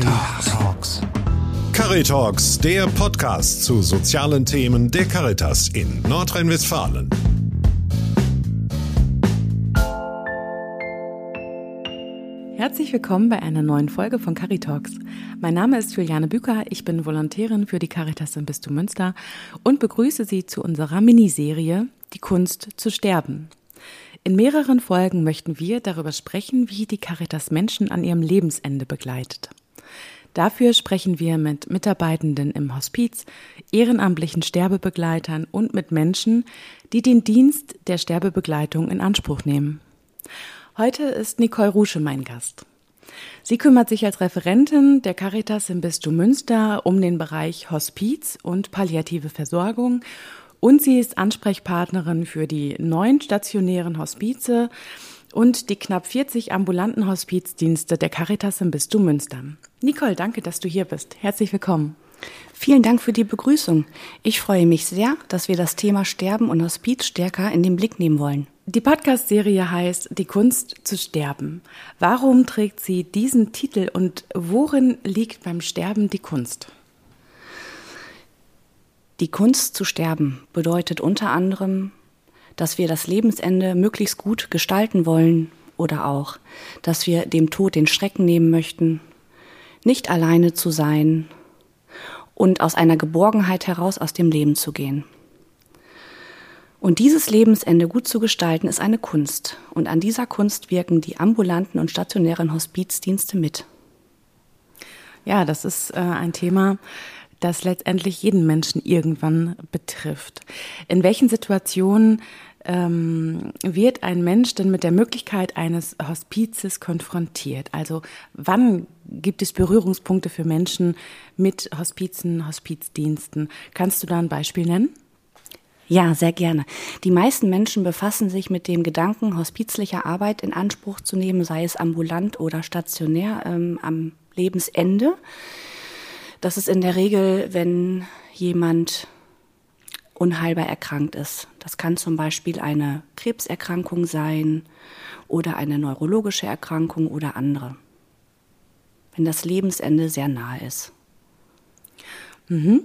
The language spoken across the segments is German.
Caritalks. Caritalks, der Podcast zu sozialen Themen der Caritas in Nordrhein-Westfalen. Herzlich willkommen bei einer neuen Folge von Caritalks. Mein Name ist Juliane Büker, ich bin Volontärin für die Caritas im Bistum Münster und begrüße Sie zu unserer Miniserie Die Kunst zu sterben. In mehreren Folgen möchten wir darüber sprechen, wie die Caritas Menschen an ihrem Lebensende begleitet. Dafür sprechen wir mit Mitarbeitenden im Hospiz, ehrenamtlichen Sterbebegleitern und mit Menschen, die den Dienst der Sterbebegleitung in Anspruch nehmen. Heute ist Nicole Rusche mein Gast. Sie kümmert sich als Referentin der Caritas im Bistum Münster um den Bereich Hospiz und palliative Versorgung und sie ist Ansprechpartnerin für die neun stationären Hospize und die knapp 40 ambulanten Hospizdienste der Caritas im Bistum Münster. Nicole, danke, dass du hier bist. Herzlich willkommen. Vielen Dank für die Begrüßung. Ich freue mich sehr, dass wir das Thema Sterben und Hospiz stärker in den Blick nehmen wollen. Die Podcast-Serie heißt Die Kunst zu sterben. Warum trägt sie diesen Titel und worin liegt beim Sterben die Kunst? Die Kunst zu sterben bedeutet unter anderem, dass wir das Lebensende möglichst gut gestalten wollen oder auch, dass wir dem Tod den Schrecken nehmen möchten, nicht alleine zu sein und aus einer Geborgenheit heraus aus dem Leben zu gehen. Und dieses Lebensende gut zu gestalten, ist eine Kunst. Und an dieser Kunst wirken die ambulanten und stationären Hospizdienste mit. Ja, das ist äh, ein Thema, das letztendlich jeden Menschen irgendwann betrifft. In welchen Situationen ähm, wird ein Mensch denn mit der Möglichkeit eines Hospizes konfrontiert? Also wann gibt es Berührungspunkte für Menschen mit Hospizen, Hospizdiensten? Kannst du da ein Beispiel nennen? Ja, sehr gerne. Die meisten Menschen befassen sich mit dem Gedanken, hospizliche Arbeit in Anspruch zu nehmen, sei es ambulant oder stationär ähm, am Lebensende. Das ist in der Regel, wenn jemand unheilbar erkrankt ist. Das kann zum Beispiel eine Krebserkrankung sein oder eine neurologische Erkrankung oder andere. Wenn das Lebensende sehr nahe ist. Mhm.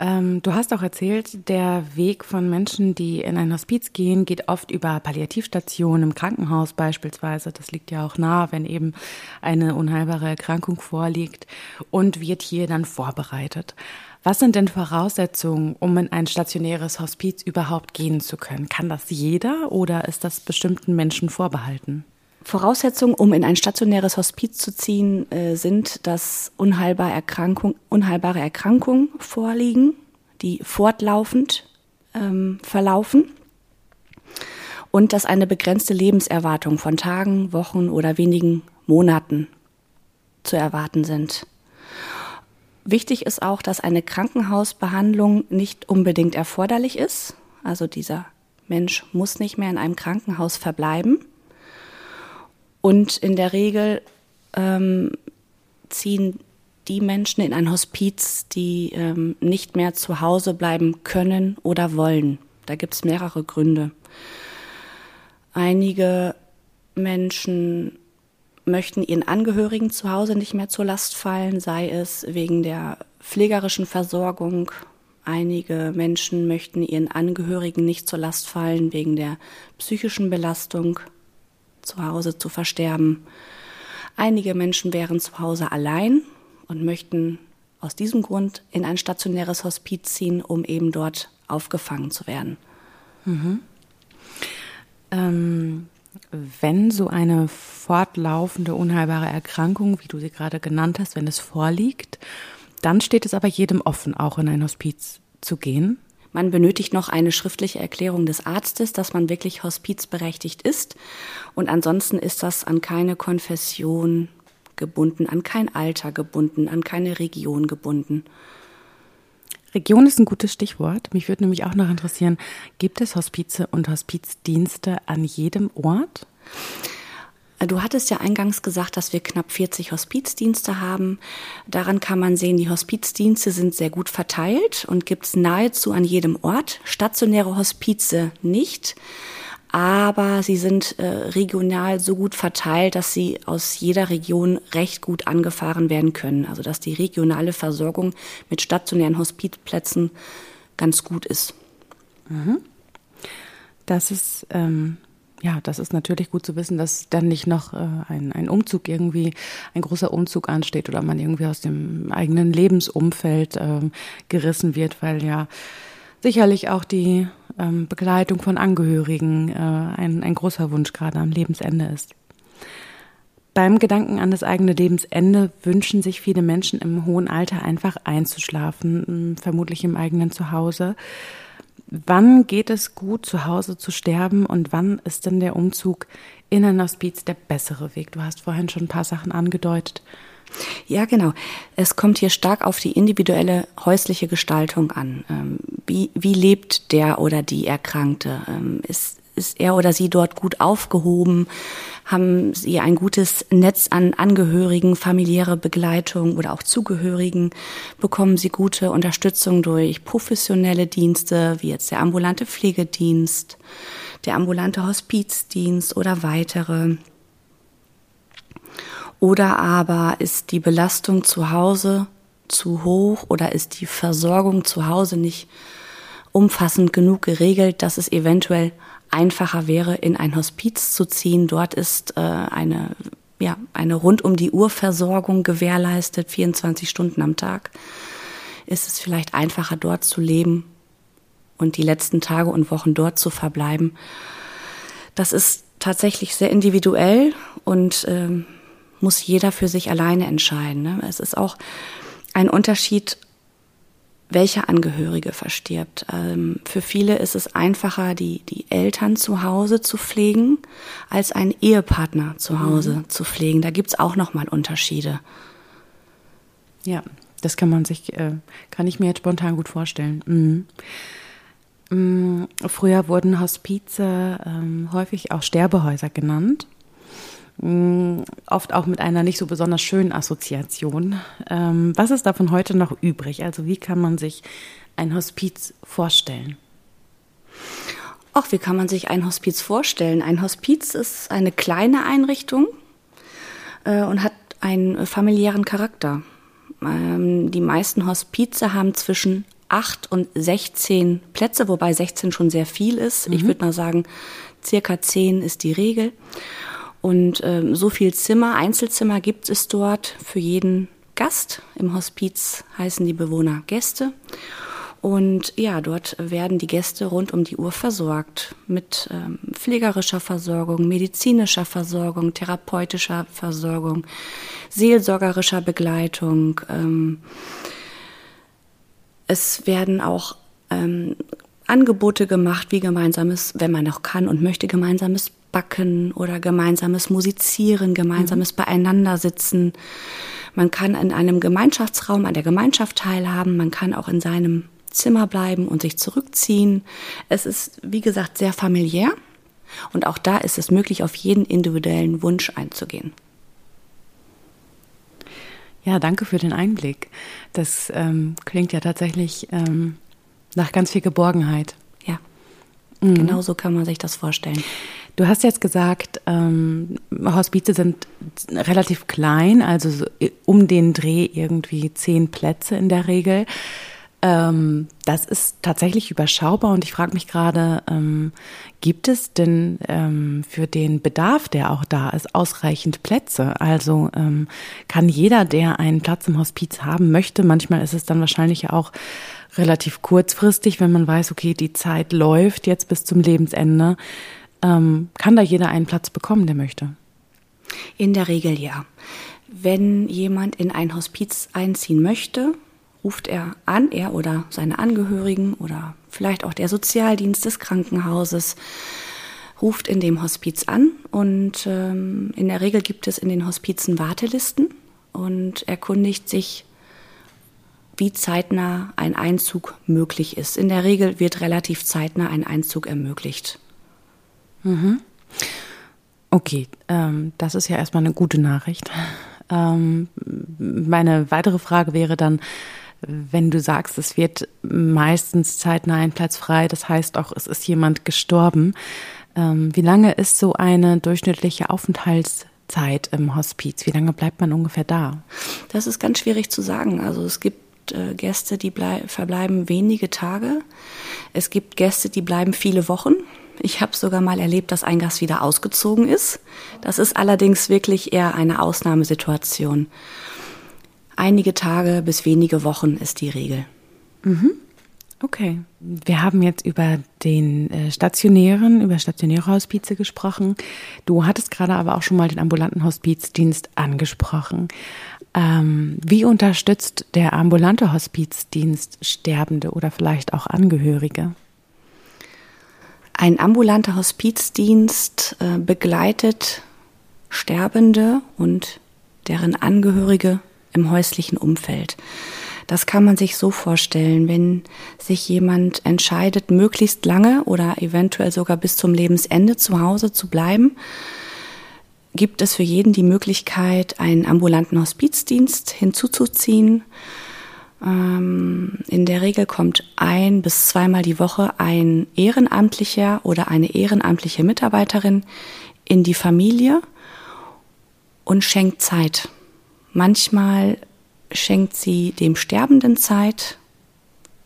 Ähm, du hast auch erzählt, der Weg von Menschen, die in ein Hospiz gehen, geht oft über Palliativstationen im Krankenhaus beispielsweise. Das liegt ja auch nah, wenn eben eine unheilbare Erkrankung vorliegt und wird hier dann vorbereitet. Was sind denn Voraussetzungen, um in ein stationäres Hospiz überhaupt gehen zu können? Kann das jeder oder ist das bestimmten Menschen vorbehalten? Voraussetzungen, um in ein stationäres Hospiz zu ziehen, äh, sind, dass unheilbare, Erkrankung, unheilbare Erkrankungen vorliegen, die fortlaufend ähm, verlaufen und dass eine begrenzte Lebenserwartung von Tagen, Wochen oder wenigen Monaten zu erwarten sind. Wichtig ist auch, dass eine Krankenhausbehandlung nicht unbedingt erforderlich ist. Also dieser Mensch muss nicht mehr in einem Krankenhaus verbleiben. Und in der Regel ähm, ziehen die Menschen in ein Hospiz, die ähm, nicht mehr zu Hause bleiben können oder wollen. Da gibt es mehrere Gründe. Einige Menschen möchten ihren Angehörigen zu Hause nicht mehr zur Last fallen, sei es wegen der pflegerischen Versorgung. Einige Menschen möchten ihren Angehörigen nicht zur Last fallen wegen der psychischen Belastung zu Hause zu versterben. Einige Menschen wären zu Hause allein und möchten aus diesem Grund in ein stationäres Hospiz ziehen, um eben dort aufgefangen zu werden. Mhm. Ähm, wenn so eine fortlaufende unheilbare Erkrankung, wie du sie gerade genannt hast, wenn es vorliegt, dann steht es aber jedem offen, auch in ein Hospiz zu gehen. Man benötigt noch eine schriftliche Erklärung des Arztes, dass man wirklich hospizberechtigt ist. Und ansonsten ist das an keine Konfession gebunden, an kein Alter gebunden, an keine Region gebunden. Region ist ein gutes Stichwort. Mich würde nämlich auch noch interessieren, gibt es Hospize und Hospizdienste an jedem Ort? Du hattest ja eingangs gesagt, dass wir knapp 40 Hospizdienste haben. Daran kann man sehen, die Hospizdienste sind sehr gut verteilt und gibt es nahezu an jedem Ort. Stationäre Hospize nicht. Aber sie sind äh, regional so gut verteilt, dass sie aus jeder Region recht gut angefahren werden können. Also dass die regionale Versorgung mit stationären Hospizplätzen ganz gut ist. Mhm. Das ist ähm, ja, das ist natürlich gut zu wissen, dass dann nicht noch äh, ein, ein Umzug irgendwie, ein großer Umzug ansteht oder man irgendwie aus dem eigenen Lebensumfeld äh, gerissen wird, weil ja sicherlich auch die ähm, Begleitung von Angehörigen äh, ein, ein großer Wunsch gerade am Lebensende ist. Beim Gedanken an das eigene Lebensende wünschen sich viele Menschen im hohen Alter einfach einzuschlafen, vermutlich im eigenen Zuhause. Wann geht es gut, zu Hause zu sterben und wann ist denn der Umzug in ein Hospiz der bessere Weg? Du hast vorhin schon ein paar Sachen angedeutet. Ja, genau. Es kommt hier stark auf die individuelle häusliche Gestaltung an. Ähm, wie, wie lebt der oder die Erkrankte? Ähm, ist, ist er oder sie dort gut aufgehoben? Haben sie ein gutes Netz an Angehörigen, familiäre Begleitung oder auch Zugehörigen? Bekommen sie gute Unterstützung durch professionelle Dienste, wie jetzt der ambulante Pflegedienst, der ambulante Hospizdienst oder weitere? Oder aber ist die Belastung zu Hause zu hoch oder ist die Versorgung zu Hause nicht umfassend genug geregelt, dass es eventuell einfacher wäre, in ein Hospiz zu ziehen. Dort ist äh, eine, ja, eine rund um die Uhr Versorgung gewährleistet, 24 Stunden am Tag. Ist es vielleicht einfacher, dort zu leben und die letzten Tage und Wochen dort zu verbleiben. Das ist tatsächlich sehr individuell und ähm, muss jeder für sich alleine entscheiden. Ne? Es ist auch ein Unterschied, welcher Angehörige verstirbt. Ähm, für viele ist es einfacher, die, die Eltern zu Hause zu pflegen, als einen Ehepartner zu Hause mhm. zu pflegen. Da gibt's auch nochmal Unterschiede. Ja, das kann man sich, äh, kann ich mir jetzt spontan gut vorstellen. Mhm. Mhm. Früher wurden Hospize ähm, häufig auch Sterbehäuser genannt. Oft auch mit einer nicht so besonders schönen Assoziation. Ähm, was ist davon heute noch übrig? Also wie kann man sich ein Hospiz vorstellen? Ach, wie kann man sich ein Hospiz vorstellen? Ein Hospiz ist eine kleine Einrichtung äh, und hat einen familiären Charakter. Ähm, die meisten Hospize haben zwischen 8 und 16 Plätze, wobei 16 schon sehr viel ist. Mhm. Ich würde mal sagen, circa 10 ist die Regel. Und ähm, so viel Zimmer, Einzelzimmer gibt es dort für jeden Gast. Im Hospiz heißen die Bewohner Gäste. Und ja, dort werden die Gäste rund um die Uhr versorgt mit ähm, pflegerischer Versorgung, medizinischer Versorgung, therapeutischer Versorgung, seelsorgerischer Begleitung. Ähm, es werden auch ähm, Angebote gemacht, wie gemeinsames, wenn man noch kann und möchte, gemeinsames Backen oder gemeinsames Musizieren, gemeinsames mhm. Beieinandersitzen. Man kann in einem Gemeinschaftsraum an der Gemeinschaft teilhaben, man kann auch in seinem Zimmer bleiben und sich zurückziehen. Es ist, wie gesagt, sehr familiär und auch da ist es möglich, auf jeden individuellen Wunsch einzugehen. Ja, danke für den Einblick. Das ähm, klingt ja tatsächlich ähm, nach ganz viel Geborgenheit. Ja, mhm. genau so kann man sich das vorstellen. Du hast jetzt gesagt, ähm, Hospize sind relativ klein, also so um den Dreh irgendwie zehn Plätze in der Regel. Ähm, das ist tatsächlich überschaubar und ich frage mich gerade, ähm, gibt es denn ähm, für den Bedarf, der auch da ist, ausreichend Plätze? Also ähm, kann jeder, der einen Platz im Hospiz haben möchte, manchmal ist es dann wahrscheinlich auch relativ kurzfristig, wenn man weiß, okay, die Zeit läuft jetzt bis zum Lebensende, ähm, kann da jeder einen Platz bekommen, der möchte? In der Regel ja. Wenn jemand in ein Hospiz einziehen möchte, ruft er an, er oder seine Angehörigen oder vielleicht auch der Sozialdienst des Krankenhauses, ruft in dem Hospiz an und ähm, in der Regel gibt es in den Hospizen Wartelisten und erkundigt sich, wie zeitnah ein Einzug möglich ist. In der Regel wird relativ zeitnah ein Einzug ermöglicht. Mhm. Okay, ähm, das ist ja erstmal eine gute Nachricht. Ähm, meine weitere Frage wäre dann, wenn du sagst, es wird meistens zeitnah ein Platz frei, das heißt auch, es ist jemand gestorben. Ähm, wie lange ist so eine durchschnittliche Aufenthaltszeit im Hospiz? Wie lange bleibt man ungefähr da? Das ist ganz schwierig zu sagen. Also es gibt äh, Gäste, die verbleiben wenige Tage. Es gibt Gäste, die bleiben viele Wochen. Ich habe sogar mal erlebt, dass ein Gast wieder ausgezogen ist. Das ist allerdings wirklich eher eine Ausnahmesituation. Einige Tage bis wenige Wochen ist die Regel. Mhm. Okay. Wir haben jetzt über den äh, stationären, über stationäre Hospize gesprochen. Du hattest gerade aber auch schon mal den ambulanten Hospizdienst angesprochen. Ähm, wie unterstützt der ambulante Hospizdienst Sterbende oder vielleicht auch Angehörige? Ein ambulanter Hospizdienst äh, begleitet Sterbende und deren Angehörige im häuslichen Umfeld. Das kann man sich so vorstellen, wenn sich jemand entscheidet, möglichst lange oder eventuell sogar bis zum Lebensende zu Hause zu bleiben, gibt es für jeden die Möglichkeit, einen ambulanten Hospizdienst hinzuzuziehen. Ähm, in der Regel kommt ein bis zweimal die Woche ein Ehrenamtlicher oder eine ehrenamtliche Mitarbeiterin in die Familie und schenkt Zeit. Manchmal schenkt sie dem Sterbenden Zeit,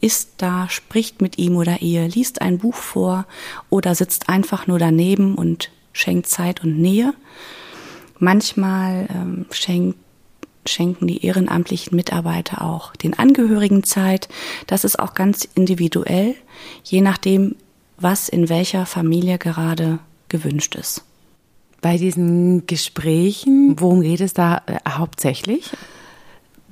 ist da, spricht mit ihm oder ihr, liest ein Buch vor oder sitzt einfach nur daneben und schenkt Zeit und Nähe. Manchmal ähm, schenkt schenken die ehrenamtlichen Mitarbeiter auch den Angehörigen Zeit. Das ist auch ganz individuell, je nachdem, was in welcher Familie gerade gewünscht ist. Bei diesen Gesprächen, worum geht es da äh, hauptsächlich?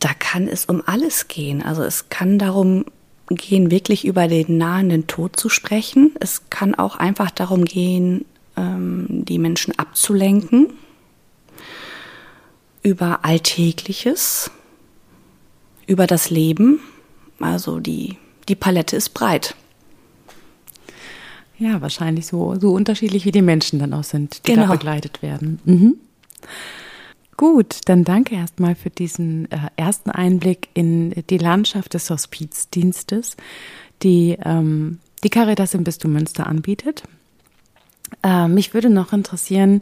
Da kann es um alles gehen. Also es kann darum gehen, wirklich über den nahenden Tod zu sprechen. Es kann auch einfach darum gehen, ähm, die Menschen abzulenken über Alltägliches, über das Leben. Also die, die Palette ist breit. Ja, wahrscheinlich so, so unterschiedlich wie die Menschen dann auch sind, die genau. da begleitet werden. Mhm. Gut, dann danke erstmal für diesen äh, ersten Einblick in die Landschaft des Hospizdienstes, die ähm, die Caritas im Bistum Münster anbietet. Äh, mich würde noch interessieren,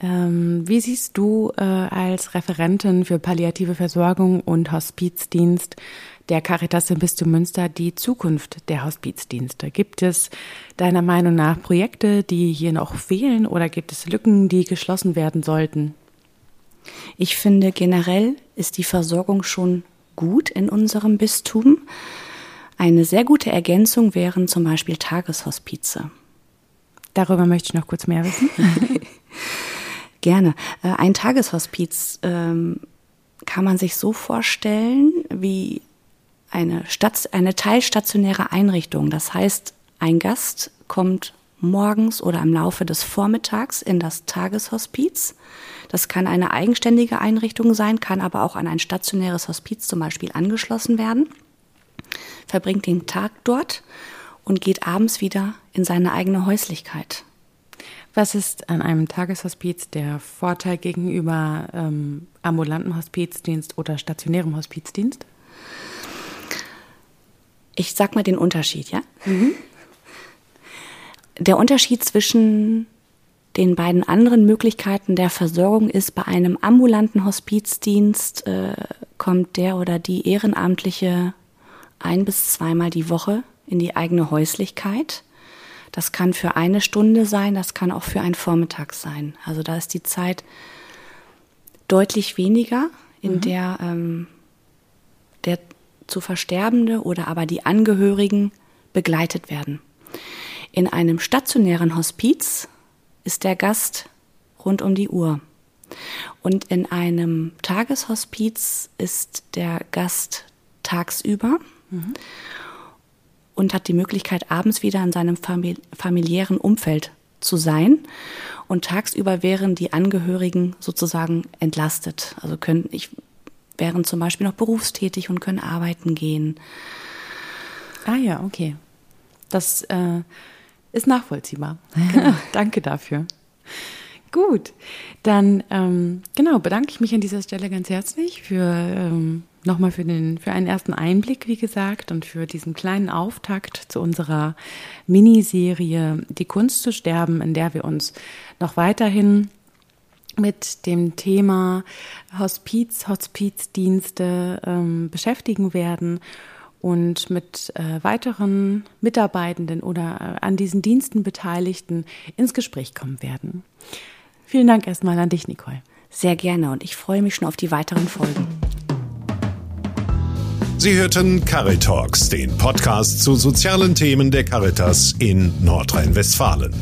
ähm, wie siehst du äh, als Referentin für palliative Versorgung und Hospizdienst der Caritas im Bistum Münster die Zukunft der Hospizdienste? Gibt es deiner Meinung nach Projekte, die hier noch fehlen oder gibt es Lücken, die geschlossen werden sollten? Ich finde generell ist die Versorgung schon gut in unserem Bistum. Eine sehr gute Ergänzung wären zum Beispiel Tageshospize. Darüber möchte ich noch kurz mehr wissen. Gerne. Äh, ein Tageshospiz ähm, kann man sich so vorstellen wie eine, Stat eine teilstationäre Einrichtung. Das heißt, ein Gast kommt morgens oder im Laufe des Vormittags in das Tageshospiz. Das kann eine eigenständige Einrichtung sein, kann aber auch an ein stationäres Hospiz zum Beispiel angeschlossen werden, verbringt den Tag dort und geht abends wieder in seine eigene Häuslichkeit. Was ist an einem Tageshospiz der Vorteil gegenüber ähm, ambulanten Hospizdienst oder stationärem Hospizdienst? Ich sag mal den Unterschied, ja? Mhm. Der Unterschied zwischen den beiden anderen Möglichkeiten der Versorgung ist, bei einem ambulanten Hospizdienst äh, kommt der oder die Ehrenamtliche ein bis zweimal die Woche in die eigene Häuslichkeit. Das kann für eine Stunde sein, das kann auch für einen Vormittag sein. Also da ist die Zeit deutlich weniger, in mhm. der ähm, der zu Versterbende oder aber die Angehörigen begleitet werden. In einem stationären Hospiz ist der Gast rund um die Uhr. Und in einem Tageshospiz ist der Gast tagsüber. Mhm und hat die Möglichkeit, abends wieder in seinem familiären Umfeld zu sein. Und tagsüber wären die Angehörigen sozusagen entlastet. Also können, ich, wären zum Beispiel noch berufstätig und können arbeiten gehen. Ah ja, okay. Das äh, ist nachvollziehbar. Genau. Danke dafür. Gut, dann ähm, genau bedanke ich mich an dieser Stelle ganz herzlich für ähm, nochmal für den für einen ersten Einblick, wie gesagt, und für diesen kleinen Auftakt zu unserer Miniserie Die Kunst zu sterben, in der wir uns noch weiterhin mit dem Thema Hospiz, Hospizdienste ähm, beschäftigen werden und mit äh, weiteren Mitarbeitenden oder äh, an diesen Diensten Beteiligten ins Gespräch kommen werden. Vielen Dank erstmal an dich, Nicole. Sehr gerne und ich freue mich schon auf die weiteren Folgen. Sie hörten Caritalks, den Podcast zu sozialen Themen der Caritas in Nordrhein-Westfalen.